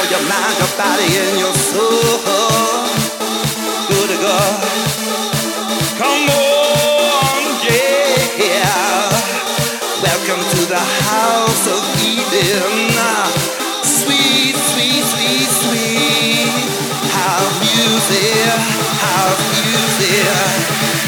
for your mind, your body, and your soul. Good God. Come on, yeah. Welcome to the house of Eden. Sweet, sweet, sweet, sweet. House music, house music.